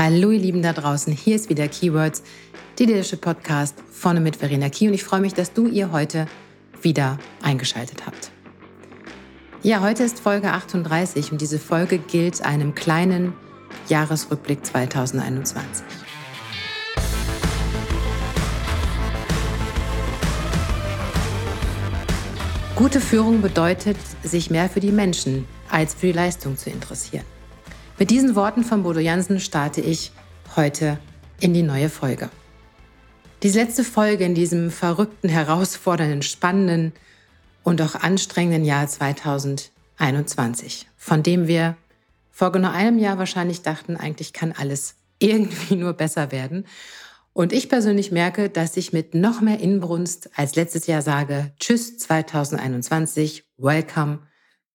Hallo ihr Lieben da draußen, hier ist wieder Keywords, die Leadership Podcast vorne mit Verena Key und ich freue mich, dass du ihr heute wieder eingeschaltet habt. Ja, heute ist Folge 38 und diese Folge gilt einem kleinen Jahresrückblick 2021. Gute Führung bedeutet, sich mehr für die Menschen als für die Leistung zu interessieren. Mit diesen Worten von Bodo Jansen starte ich heute in die neue Folge. Diese letzte Folge in diesem verrückten, herausfordernden, spannenden und auch anstrengenden Jahr 2021, von dem wir vor genau einem Jahr wahrscheinlich dachten, eigentlich kann alles irgendwie nur besser werden. Und ich persönlich merke, dass ich mit noch mehr Inbrunst als letztes Jahr sage, Tschüss 2021, Welcome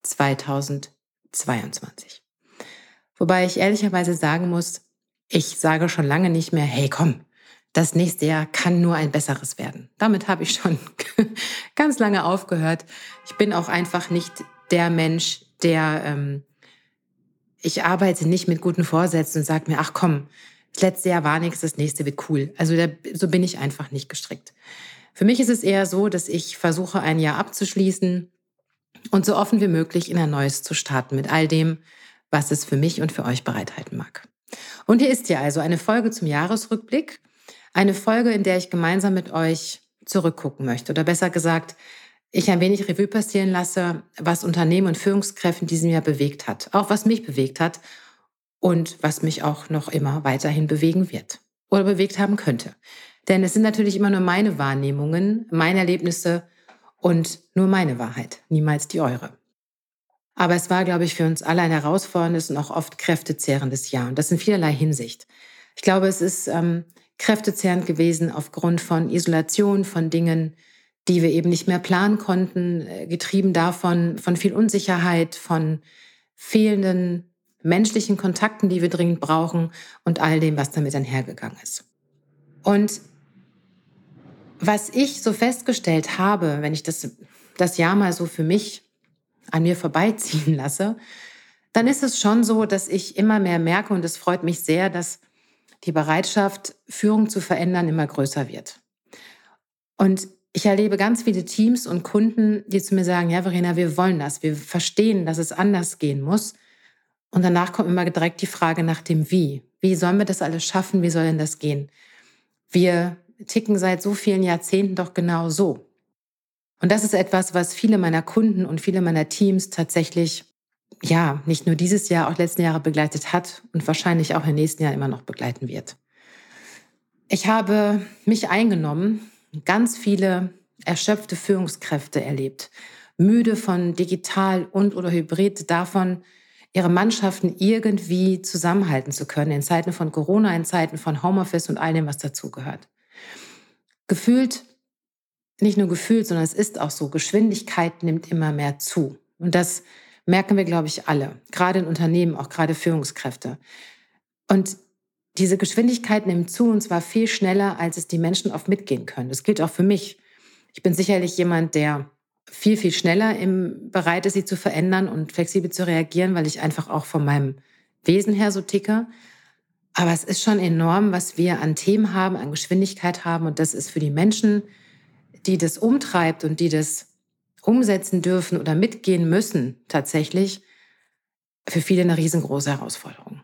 2022. Wobei ich ehrlicherweise sagen muss, ich sage schon lange nicht mehr, hey komm, das nächste Jahr kann nur ein besseres werden. Damit habe ich schon ganz lange aufgehört. Ich bin auch einfach nicht der Mensch, der, ähm, ich arbeite nicht mit guten Vorsätzen und sage mir, ach komm, das letzte Jahr war nichts, das nächste wird cool. Also da, so bin ich einfach nicht gestrickt. Für mich ist es eher so, dass ich versuche, ein Jahr abzuschließen und so offen wie möglich in ein neues zu starten mit all dem, was es für mich und für euch bereithalten mag. Und hier ist ja also eine Folge zum Jahresrückblick, eine Folge, in der ich gemeinsam mit euch zurückgucken möchte oder besser gesagt, ich ein wenig Revue passieren lasse, was Unternehmen und Führungskräfte in diesem Jahr bewegt hat, auch was mich bewegt hat und was mich auch noch immer weiterhin bewegen wird oder bewegt haben könnte. Denn es sind natürlich immer nur meine Wahrnehmungen, meine Erlebnisse und nur meine Wahrheit, niemals die eure. Aber es war, glaube ich, für uns alle ein herausforderndes und auch oft kräftezehrendes Jahr. Und das in vielerlei Hinsicht. Ich glaube, es ist ähm, kräftezehrend gewesen aufgrund von Isolation, von Dingen, die wir eben nicht mehr planen konnten, äh, getrieben davon, von viel Unsicherheit, von fehlenden menschlichen Kontakten, die wir dringend brauchen und all dem, was damit einhergegangen ist. Und was ich so festgestellt habe, wenn ich das, das Jahr mal so für mich an mir vorbeiziehen lasse, dann ist es schon so, dass ich immer mehr merke, und es freut mich sehr, dass die Bereitschaft, Führung zu verändern, immer größer wird. Und ich erlebe ganz viele Teams und Kunden, die zu mir sagen, ja, Verena, wir wollen das, wir verstehen, dass es anders gehen muss. Und danach kommt immer direkt die Frage nach dem Wie. Wie sollen wir das alles schaffen? Wie soll denn das gehen? Wir ticken seit so vielen Jahrzehnten doch genau so. Und das ist etwas, was viele meiner Kunden und viele meiner Teams tatsächlich, ja, nicht nur dieses Jahr, auch letzten Jahre begleitet hat und wahrscheinlich auch im nächsten Jahr immer noch begleiten wird. Ich habe mich eingenommen, ganz viele erschöpfte Führungskräfte erlebt, müde von digital und oder hybrid davon, ihre Mannschaften irgendwie zusammenhalten zu können in Zeiten von Corona, in Zeiten von Homeoffice und all dem, was dazugehört. Gefühlt nicht nur gefühlt, sondern es ist auch so, Geschwindigkeit nimmt immer mehr zu. Und das merken wir, glaube ich, alle, gerade in Unternehmen, auch gerade Führungskräfte. Und diese Geschwindigkeit nimmt zu und zwar viel schneller, als es die Menschen oft mitgehen können. Das gilt auch für mich. Ich bin sicherlich jemand, der viel, viel schneller im, bereit ist, sie zu verändern und flexibel zu reagieren, weil ich einfach auch von meinem Wesen her so ticke. Aber es ist schon enorm, was wir an Themen haben, an Geschwindigkeit haben. Und das ist für die Menschen, die das umtreibt und die das umsetzen dürfen oder mitgehen müssen, tatsächlich für viele eine riesengroße Herausforderung.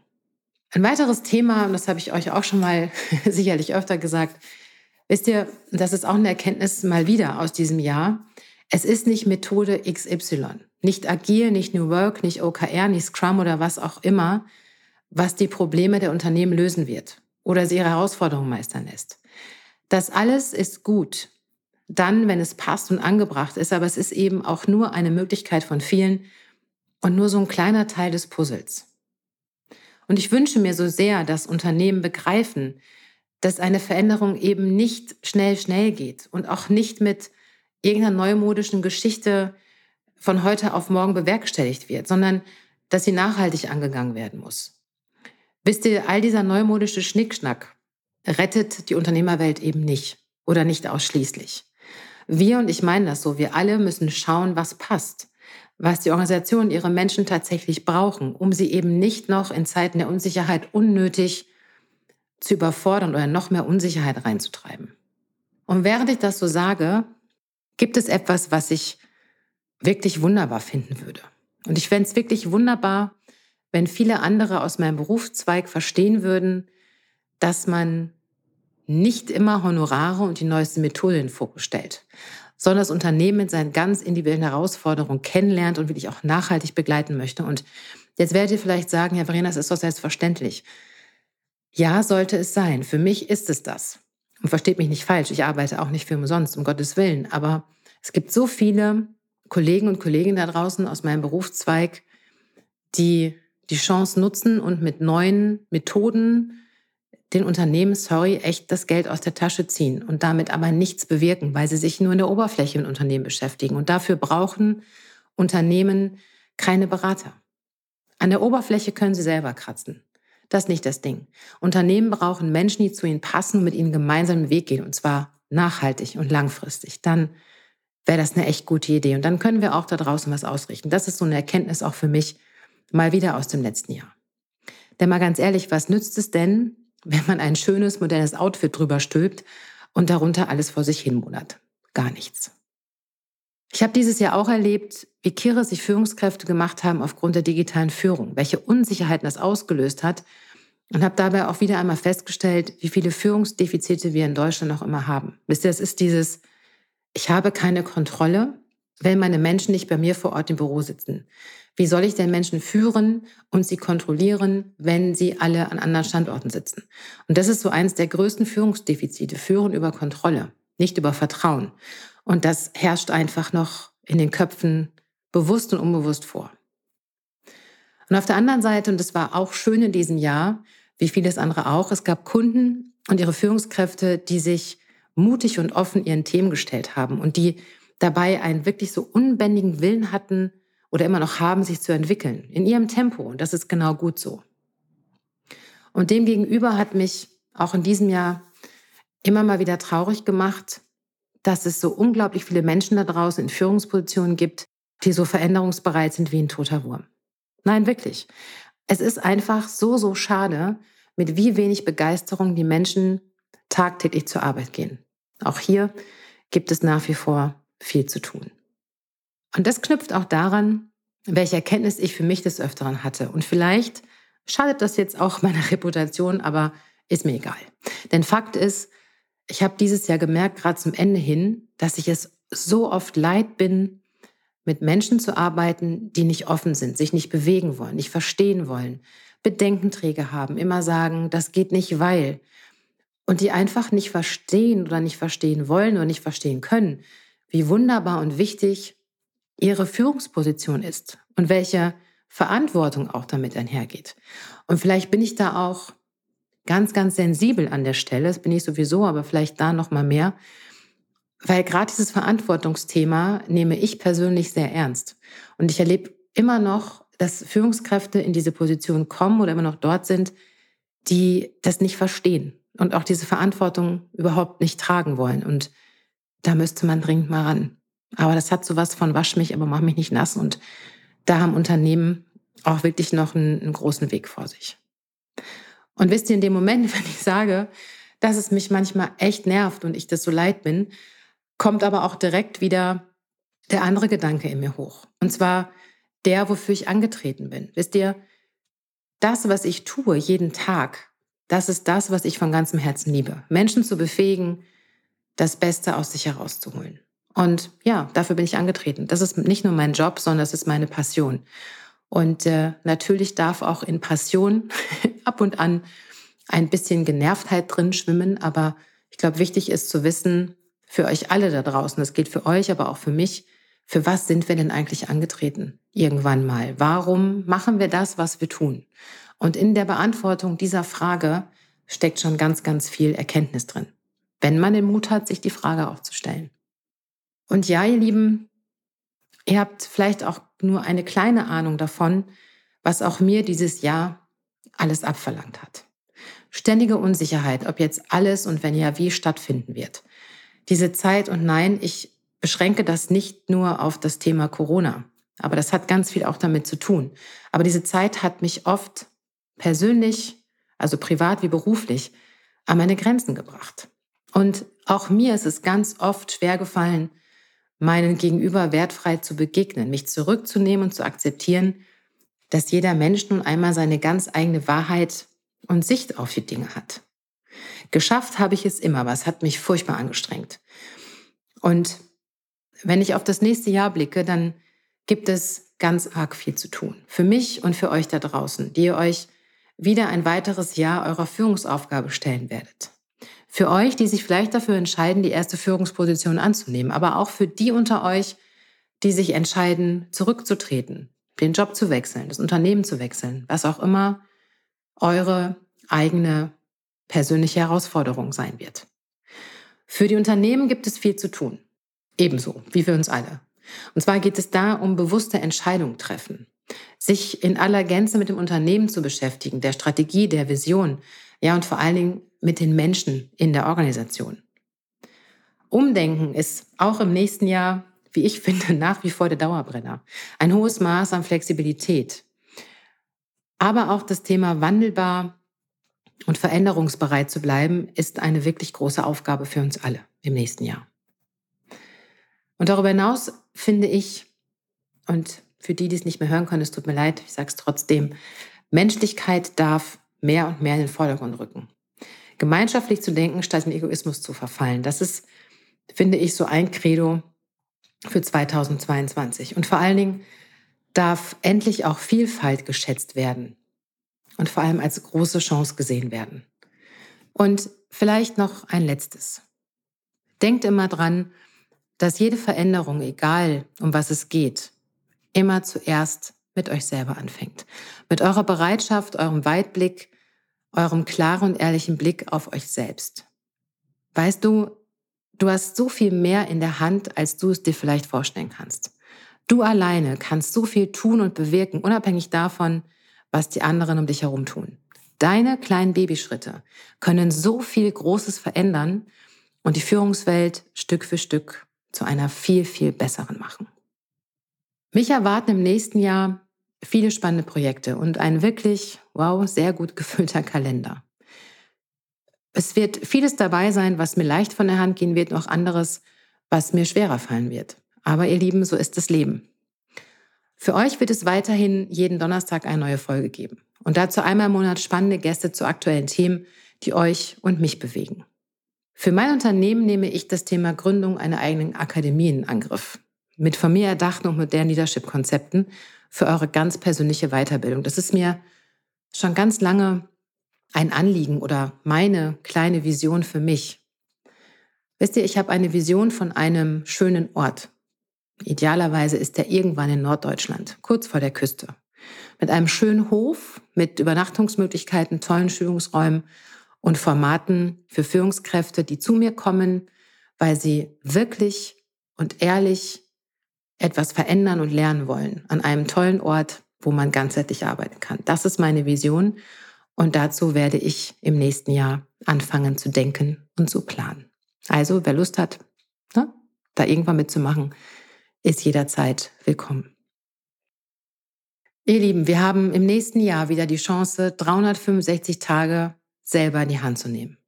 Ein weiteres Thema, und das habe ich euch auch schon mal sicherlich öfter gesagt, wisst ihr, das ist auch eine Erkenntnis mal wieder aus diesem Jahr. Es ist nicht Methode XY, nicht Agil, nicht New Work, nicht OKR, nicht Scrum oder was auch immer, was die Probleme der Unternehmen lösen wird oder sie ihre Herausforderungen meistern lässt. Das alles ist gut dann, wenn es passt und angebracht ist. Aber es ist eben auch nur eine Möglichkeit von vielen und nur so ein kleiner Teil des Puzzles. Und ich wünsche mir so sehr, dass Unternehmen begreifen, dass eine Veränderung eben nicht schnell, schnell geht und auch nicht mit irgendeiner neumodischen Geschichte von heute auf morgen bewerkstelligt wird, sondern dass sie nachhaltig angegangen werden muss. Wisst ihr, all dieser neumodische Schnickschnack rettet die Unternehmerwelt eben nicht oder nicht ausschließlich. Wir, und ich meine das so, wir alle müssen schauen, was passt, was die Organisation, ihre Menschen tatsächlich brauchen, um sie eben nicht noch in Zeiten der Unsicherheit unnötig zu überfordern oder noch mehr Unsicherheit reinzutreiben. Und während ich das so sage, gibt es etwas, was ich wirklich wunderbar finden würde. Und ich fände es wirklich wunderbar, wenn viele andere aus meinem Berufszweig verstehen würden, dass man nicht immer Honorare und die neueste Methode in den Fokus stellt, sondern das Unternehmen mit seinen ganz individuellen Herausforderungen kennenlernt und wirklich auch nachhaltig begleiten möchte. Und jetzt werdet ihr vielleicht sagen, Herr Verena, das ist doch selbstverständlich. Ja, sollte es sein. Für mich ist es das. Und versteht mich nicht falsch, ich arbeite auch nicht für umsonst, um Gottes Willen. Aber es gibt so viele Kollegen und Kolleginnen da draußen aus meinem Berufszweig, die die Chance nutzen und mit neuen Methoden den Unternehmen, sorry, echt das Geld aus der Tasche ziehen und damit aber nichts bewirken, weil sie sich nur in der Oberfläche mit Unternehmen beschäftigen. Und dafür brauchen Unternehmen keine Berater. An der Oberfläche können sie selber kratzen. Das ist nicht das Ding. Unternehmen brauchen Menschen, die zu ihnen passen und mit ihnen gemeinsam den Weg gehen, und zwar nachhaltig und langfristig. Dann wäre das eine echt gute Idee. Und dann können wir auch da draußen was ausrichten. Das ist so eine Erkenntnis auch für mich mal wieder aus dem letzten Jahr. Denn mal ganz ehrlich, was nützt es denn, wenn man ein schönes, modernes Outfit drüber stülpt und darunter alles vor sich hin monat? Gar nichts. Ich habe dieses Jahr auch erlebt, wie kirre sich Führungskräfte gemacht haben aufgrund der digitalen Führung, welche Unsicherheiten das ausgelöst hat und habe dabei auch wieder einmal festgestellt, wie viele Führungsdefizite wir in Deutschland noch immer haben. Wisst ihr, es ist dieses, ich habe keine Kontrolle, wenn meine Menschen nicht bei mir vor Ort im Büro sitzen. Wie soll ich denn Menschen führen und sie kontrollieren, wenn sie alle an anderen Standorten sitzen? Und das ist so eines der größten Führungsdefizite. Führen über Kontrolle, nicht über Vertrauen. Und das herrscht einfach noch in den Köpfen bewusst und unbewusst vor. Und auf der anderen Seite, und das war auch schön in diesem Jahr, wie vieles andere auch, es gab Kunden und ihre Führungskräfte, die sich mutig und offen ihren Themen gestellt haben und die dabei einen wirklich so unbändigen Willen hatten, oder immer noch haben, sich zu entwickeln, in ihrem Tempo. Und das ist genau gut so. Und demgegenüber hat mich auch in diesem Jahr immer mal wieder traurig gemacht, dass es so unglaublich viele Menschen da draußen in Führungspositionen gibt, die so veränderungsbereit sind wie ein toter Wurm. Nein, wirklich. Es ist einfach so, so schade, mit wie wenig Begeisterung die Menschen tagtäglich zur Arbeit gehen. Auch hier gibt es nach wie vor viel zu tun. Und das knüpft auch daran, welche Erkenntnis ich für mich des Öfteren hatte. Und vielleicht schadet das jetzt auch meiner Reputation, aber ist mir egal. Denn Fakt ist, ich habe dieses Jahr gemerkt, gerade zum Ende hin, dass ich es so oft leid bin, mit Menschen zu arbeiten, die nicht offen sind, sich nicht bewegen wollen, nicht verstehen wollen, Bedenkenträger haben, immer sagen, das geht nicht, weil. Und die einfach nicht verstehen oder nicht verstehen wollen oder nicht verstehen können, wie wunderbar und wichtig ihre Führungsposition ist und welche Verantwortung auch damit einhergeht. Und vielleicht bin ich da auch ganz, ganz sensibel an der Stelle. Das bin ich sowieso, aber vielleicht da noch mal mehr. Weil gerade dieses Verantwortungsthema nehme ich persönlich sehr ernst. Und ich erlebe immer noch, dass Führungskräfte in diese Position kommen oder immer noch dort sind, die das nicht verstehen und auch diese Verantwortung überhaupt nicht tragen wollen. Und da müsste man dringend mal ran. Aber das hat sowas von wasch mich, aber mach mich nicht nass. Und da haben Unternehmen auch wirklich noch einen, einen großen Weg vor sich. Und wisst ihr, in dem Moment, wenn ich sage, dass es mich manchmal echt nervt und ich das so leid bin, kommt aber auch direkt wieder der andere Gedanke in mir hoch. Und zwar der, wofür ich angetreten bin. Wisst ihr, das, was ich tue jeden Tag, das ist das, was ich von ganzem Herzen liebe. Menschen zu befähigen, das Beste aus sich herauszuholen. Und ja, dafür bin ich angetreten. Das ist nicht nur mein Job, sondern das ist meine Passion. Und äh, natürlich darf auch in Passion ab und an ein bisschen Genervtheit drin schwimmen. Aber ich glaube, wichtig ist zu wissen, für euch alle da draußen, das gilt für euch, aber auch für mich, für was sind wir denn eigentlich angetreten? Irgendwann mal. Warum machen wir das, was wir tun? Und in der Beantwortung dieser Frage steckt schon ganz, ganz viel Erkenntnis drin. Wenn man den Mut hat, sich die Frage auch zu stellen. Und ja, ihr Lieben, ihr habt vielleicht auch nur eine kleine Ahnung davon, was auch mir dieses Jahr alles abverlangt hat. Ständige Unsicherheit, ob jetzt alles und wenn ja, wie stattfinden wird. Diese Zeit und nein, ich beschränke das nicht nur auf das Thema Corona, aber das hat ganz viel auch damit zu tun. Aber diese Zeit hat mich oft persönlich, also privat wie beruflich, an meine Grenzen gebracht. Und auch mir ist es ganz oft schwer gefallen, meinen Gegenüber wertfrei zu begegnen, mich zurückzunehmen und zu akzeptieren, dass jeder Mensch nun einmal seine ganz eigene Wahrheit und Sicht auf die Dinge hat. Geschafft habe ich es immer, aber es hat mich furchtbar angestrengt. Und wenn ich auf das nächste Jahr blicke, dann gibt es ganz arg viel zu tun. Für mich und für euch da draußen, die ihr euch wieder ein weiteres Jahr eurer Führungsaufgabe stellen werdet. Für euch, die sich vielleicht dafür entscheiden, die erste Führungsposition anzunehmen, aber auch für die unter euch, die sich entscheiden, zurückzutreten, den Job zu wechseln, das Unternehmen zu wechseln, was auch immer eure eigene persönliche Herausforderung sein wird. Für die Unternehmen gibt es viel zu tun. Ebenso wie für uns alle. Und zwar geht es da um bewusste Entscheidungen treffen, sich in aller Gänze mit dem Unternehmen zu beschäftigen, der Strategie, der Vision, ja und vor allen Dingen mit den Menschen in der Organisation. Umdenken ist auch im nächsten Jahr, wie ich finde, nach wie vor der Dauerbrenner. Ein hohes Maß an Flexibilität. Aber auch das Thema wandelbar und veränderungsbereit zu bleiben, ist eine wirklich große Aufgabe für uns alle im nächsten Jahr. Und darüber hinaus finde ich, und für die, die es nicht mehr hören können, es tut mir leid, ich sage es trotzdem, Menschlichkeit darf mehr und mehr in den Vordergrund rücken. Gemeinschaftlich zu denken, statt in Egoismus zu verfallen, das ist, finde ich, so ein Credo für 2022. Und vor allen Dingen darf endlich auch Vielfalt geschätzt werden und vor allem als große Chance gesehen werden. Und vielleicht noch ein letztes. Denkt immer dran, dass jede Veränderung, egal um was es geht, immer zuerst mit euch selber anfängt. Mit eurer Bereitschaft, eurem Weitblick, eurem klaren und ehrlichen Blick auf euch selbst. Weißt du, du hast so viel mehr in der Hand, als du es dir vielleicht vorstellen kannst. Du alleine kannst so viel tun und bewirken, unabhängig davon, was die anderen um dich herum tun. Deine kleinen Babyschritte können so viel Großes verändern und die Führungswelt Stück für Stück zu einer viel, viel besseren machen. Mich erwarten im nächsten Jahr viele spannende Projekte und ein wirklich, wow, sehr gut gefüllter Kalender. Es wird vieles dabei sein, was mir leicht von der Hand gehen wird, noch anderes, was mir schwerer fallen wird. Aber ihr Lieben, so ist das Leben. Für euch wird es weiterhin jeden Donnerstag eine neue Folge geben. Und dazu einmal im Monat spannende Gäste zu aktuellen Themen, die euch und mich bewegen. Für mein Unternehmen nehme ich das Thema Gründung einer eigenen Akademie in Angriff. Mit von mir erdachten und modernen Leadership-Konzepten für eure ganz persönliche Weiterbildung. Das ist mir schon ganz lange ein Anliegen oder meine kleine Vision für mich. Wisst ihr, ich habe eine Vision von einem schönen Ort. Idealerweise ist er irgendwann in Norddeutschland, kurz vor der Küste. Mit einem schönen Hof, mit Übernachtungsmöglichkeiten, tollen Schulungsräumen und Formaten für Führungskräfte, die zu mir kommen, weil sie wirklich und ehrlich etwas verändern und lernen wollen an einem tollen Ort, wo man ganzheitlich arbeiten kann. Das ist meine Vision und dazu werde ich im nächsten Jahr anfangen zu denken und zu planen. Also wer Lust hat, ne, da irgendwann mitzumachen, ist jederzeit willkommen. Ihr Lieben, wir haben im nächsten Jahr wieder die Chance, 365 Tage selber in die Hand zu nehmen.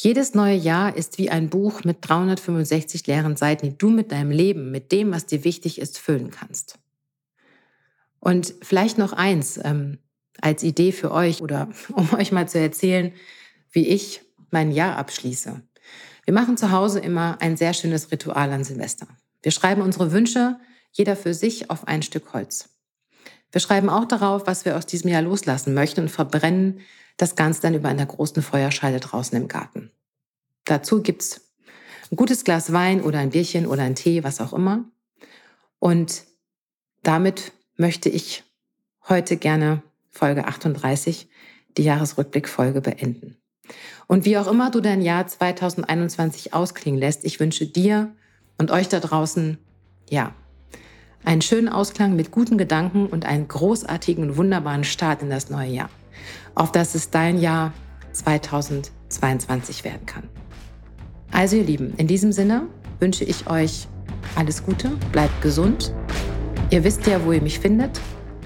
Jedes neue Jahr ist wie ein Buch mit 365 leeren Seiten, die du mit deinem Leben, mit dem, was dir wichtig ist, füllen kannst. Und vielleicht noch eins ähm, als Idee für euch oder um euch mal zu erzählen, wie ich mein Jahr abschließe. Wir machen zu Hause immer ein sehr schönes Ritual an Silvester. Wir schreiben unsere Wünsche, jeder für sich, auf ein Stück Holz. Wir schreiben auch darauf, was wir aus diesem Jahr loslassen möchten und verbrennen das Ganze dann über einer großen Feuerscheide draußen im Garten. Dazu gibt's ein gutes Glas Wein oder ein Bierchen oder ein Tee, was auch immer. Und damit möchte ich heute gerne Folge 38, die Jahresrückblickfolge, beenden. Und wie auch immer du dein Jahr 2021 ausklingen lässt, ich wünsche dir und euch da draußen, ja, einen schönen Ausklang mit guten Gedanken und einen großartigen und wunderbaren Start in das neue Jahr auf dass es dein Jahr 2022 werden kann. Also ihr Lieben, in diesem Sinne wünsche ich euch alles Gute, bleibt gesund. Ihr wisst ja, wo ihr mich findet.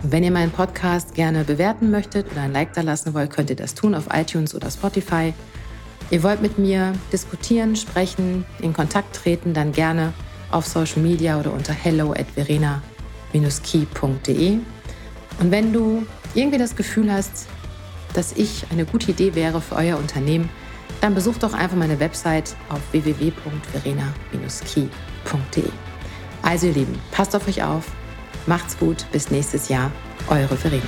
wenn ihr meinen Podcast gerne bewerten möchtet oder ein Like da lassen wollt, könnt ihr das tun auf iTunes oder Spotify. Ihr wollt mit mir diskutieren, sprechen, in Kontakt treten, dann gerne auf Social Media oder unter hello at verena-key.de. Und wenn du irgendwie das Gefühl hast, dass ich eine gute Idee wäre für euer Unternehmen, dann besucht doch einfach meine Website auf www.verena-key.de. Also ihr Lieben, passt auf euch auf, macht's gut, bis nächstes Jahr, eure Verena.